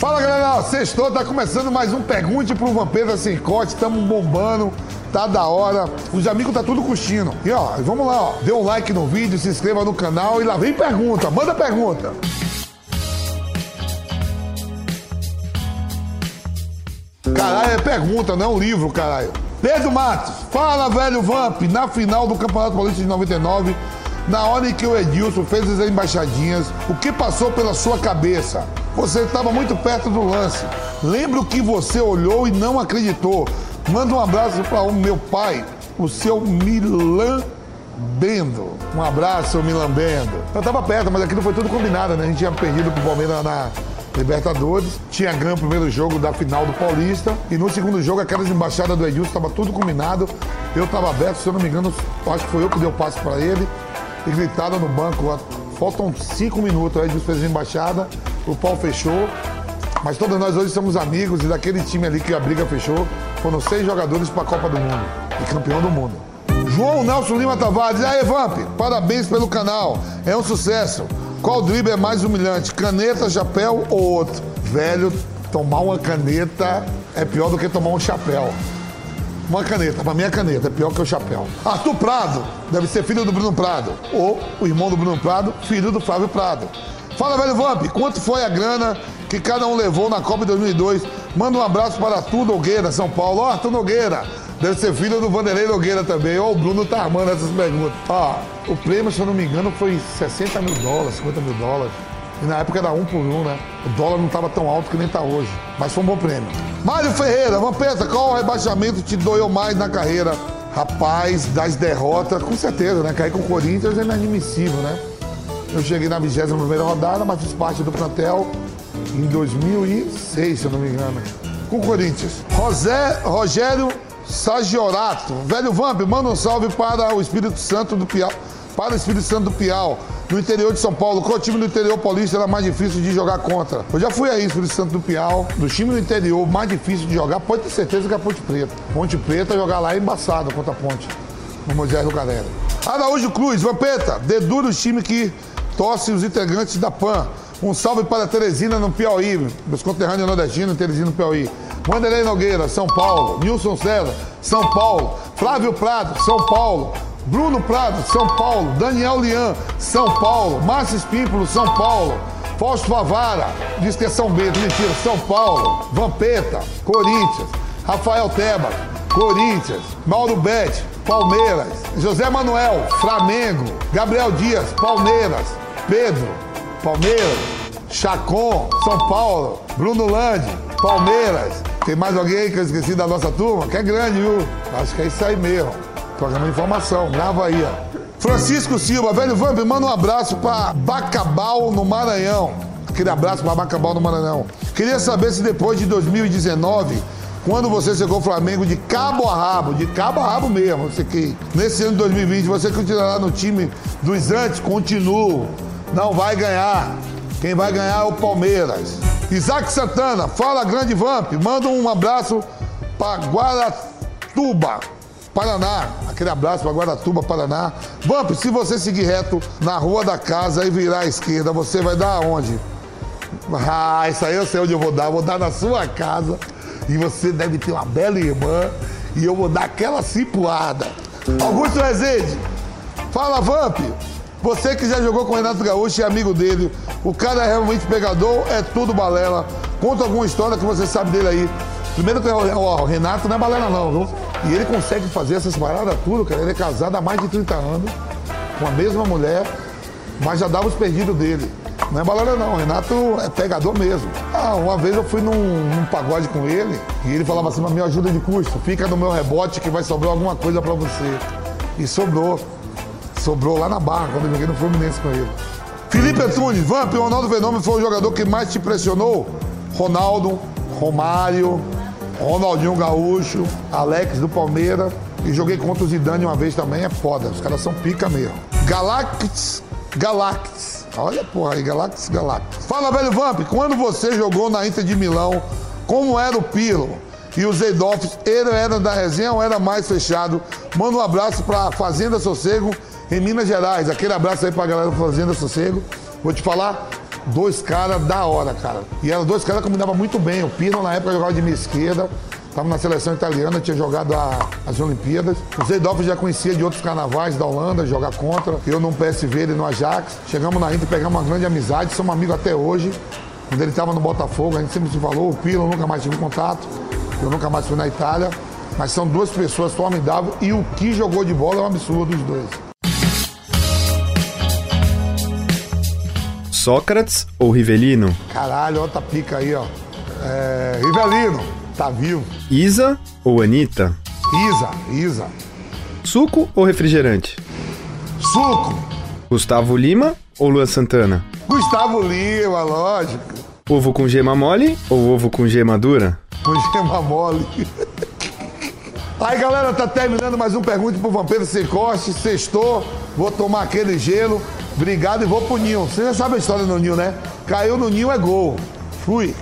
Fala galera, sextou, tá começando mais um Pergunte pro Vampeta Sem Corte, tamo bombando, tá da hora. Os amigos tá tudo curtindo. E ó, vamos lá, ó, dê um like no vídeo, se inscreva no canal e lá vem pergunta, manda pergunta. Caralho, é pergunta, não é um livro, caralho. Pedro Matos, fala velho Vamp, na final do Campeonato Paulista de 99, na hora em que o Edilson fez as embaixadinhas, o que passou pela sua cabeça? Você estava muito perto do lance. Lembro que você olhou e não acreditou. Manda um abraço para o meu pai, o seu Milan Bendo. Um abraço, Milan Bendo. Eu tava perto, mas aquilo foi tudo combinado, né? A gente tinha perdido pro Palmeiras na Libertadores, tinha ganho o primeiro jogo da final do Paulista e no segundo jogo aquelas embaixadas do Edilson estava tudo combinado. Eu estava aberto, se eu não me engano, acho que foi eu que dei o passe para ele e gritaram no banco. Faltam cinco minutos, o Edilson fez a embaixada, o pau fechou. Mas todos nós hoje somos amigos e daquele time ali que a briga fechou, foram seis jogadores para a Copa do Mundo e campeão do mundo. João Nelson Lima Tavares, aí Vamp, parabéns pelo canal, é um sucesso. Qual drible é mais humilhante, caneta, chapéu ou outro? Velho, tomar uma caneta é pior do que tomar um chapéu. Uma caneta, pra mim é caneta, é pior que o chapéu. Arthur Prado, deve ser filho do Bruno Prado. Ou o irmão do Bruno Prado, filho do Flávio Prado. Fala, velho Vamp, quanto foi a grana que cada um levou na Copa de 2002? Manda um abraço para Arthur Nogueira, São Paulo. Ó, oh, Arthur Nogueira, deve ser filho do Vanderlei Nogueira também. Ó, oh, o Bruno tá armando essas perguntas. Ó, o prêmio, se eu não me engano, foi 60 mil dólares, 50 mil dólares. E na época era um por um, né? O dólar não estava tão alto que nem está hoje. Mas foi um bom prêmio. Mário Ferreira, Vampeta, qual rebaixamento te doeu mais na carreira? Rapaz, das derrotas, com certeza, né? Cair com o Corinthians é inadmissível, né? Eu cheguei na 21 rodada, mas fiz parte do plantel em 2006, se eu não me engano, com o Corinthians. José, Rogério Sagiorato, velho Vamp, manda um salve para o Espírito Santo do Piau, para o Espírito Santo do Piau, no interior de São Paulo. Qual time do interior paulista era mais difícil de jogar contra? Eu já fui aí, Espírito Santo do Piau, do time do interior mais difícil de jogar, pode ter certeza que é a Ponte Preta. Ponte Preta jogar lá é embaçado contra a Ponte, no Moisés do Galera. Araújo Cruz, Vampeta, dedura o time que torce os integrantes da PAN. Um salve para Teresina no Piauí, meus conterrâneos nordestinos, Teresina no Piauí. Wanderlei Nogueira, São Paulo. Nilson César, São Paulo. Flávio Prado, São Paulo. Bruno Prado, São Paulo. Daniel Lian, São Paulo. Márcio Espímpolo, São Paulo. Fausto Favara, diz que é São Bento, mentira, São Paulo. Vampeta, Corinthians. Rafael Tebas, Corinthians. Mauro Bete, Palmeiras. José Manuel, Flamengo. Gabriel Dias, Palmeiras. Pedro, Palmeiras. Chacon, São Paulo. Bruno Lande, Palmeiras. Tem mais alguém que eu esqueci da nossa turma? Que é grande, viu? Acho que é isso aí mesmo. Programa de informação, grava aí, ó. Francisco Silva, velho Vamp, manda um abraço para Bacabal, no Maranhão. Aquele abraço para Bacabal, no Maranhão. Queria saber se depois de 2019, quando você chegou ao Flamengo de cabo a rabo, de cabo a rabo mesmo, você que nesse ano de 2020 você continuará no time dos antes, continuo, não vai ganhar. Quem vai ganhar é o Palmeiras. Isaac Santana, fala grande Vamp, manda um abraço para Guaratuba, Paraná. Aquele abraço para Guaratuba, Paraná. Vamp, se você seguir reto na rua da casa e virar à esquerda, você vai dar aonde? Ah, isso aí eu sei onde eu vou dar. Eu vou dar na sua casa. E você deve ter uma bela irmã. E eu vou dar aquela cipuada. Augusto Rezende, fala Vamp. Você que já jogou com o Renato Gaúcho e é amigo dele, o cara é realmente pegador, é tudo balela. Conta alguma história que você sabe dele aí. Primeiro que o Renato não é balela não, viu? E ele consegue fazer essas paradas tudo, cara. Ele é casado há mais de 30 anos, com a mesma mulher, mas já dava os perdidos dele. Não é balela não, o Renato é pegador mesmo. Ah, uma vez eu fui num, num pagode com ele e ele falava assim, mas me ajuda de custo, fica no meu rebote que vai sobrar alguma coisa para você. E sobrou. Sobrou lá na barra, quando eu joguei no Fluminense com ele. Felipe Antunes, Vamp, o Ronaldo Fenômeno foi o jogador que mais te impressionou? Ronaldo, Romário, Ronaldinho Gaúcho, Alex do Palmeiras. E joguei contra o Zidane uma vez também, é foda. Os caras são pica mesmo. Galactus, Galactus. Olha, porra aí, Galactus, Galactus. Fala, velho Vamp, quando você jogou na Inter de Milão, como era o Pirlo? E o Zeidolf, ele era da resenha ou era mais fechado? Manda um abraço pra Fazenda Sossego em Minas Gerais. Aquele abraço aí pra galera da Fazenda Sossego. Vou te falar, dois caras da hora, cara. E eram dois caras que combinavam muito bem. O Pino, na época, jogava de minha esquerda. Estava na seleção italiana, tinha jogado a, as Olimpíadas. O Zeidorf já conhecia de outros carnavais da Holanda, jogar contra. Eu no PSV, ele no Ajax. Chegamos na Inter, pegamos uma grande amizade, somos amigos até hoje. Quando ele estava no Botafogo, a gente sempre se falou. O Pino, nunca mais tive contato. Eu nunca mais fui na Itália. Mas são duas pessoas formidáveis e o que jogou de bola é um absurdo dos dois. Sócrates ou Rivelino? Caralho, outra pica aí, ó. É, Rivelino, tá vivo. Isa ou Anitta? Isa, Isa. Suco ou refrigerante? Suco. Gustavo Lima ou Luan Santana? Gustavo Lima, lógico. Ovo com gema mole ou ovo com gema dura? Com gema mole. Aí, galera, tá terminando mais um Pergunte pro Vampiro Sem Corte. Sextou, vou tomar aquele gelo. Obrigado e vou pro Ninho. Você já sabe a história do Ninho, né? Caiu no Ninho é gol. Fui.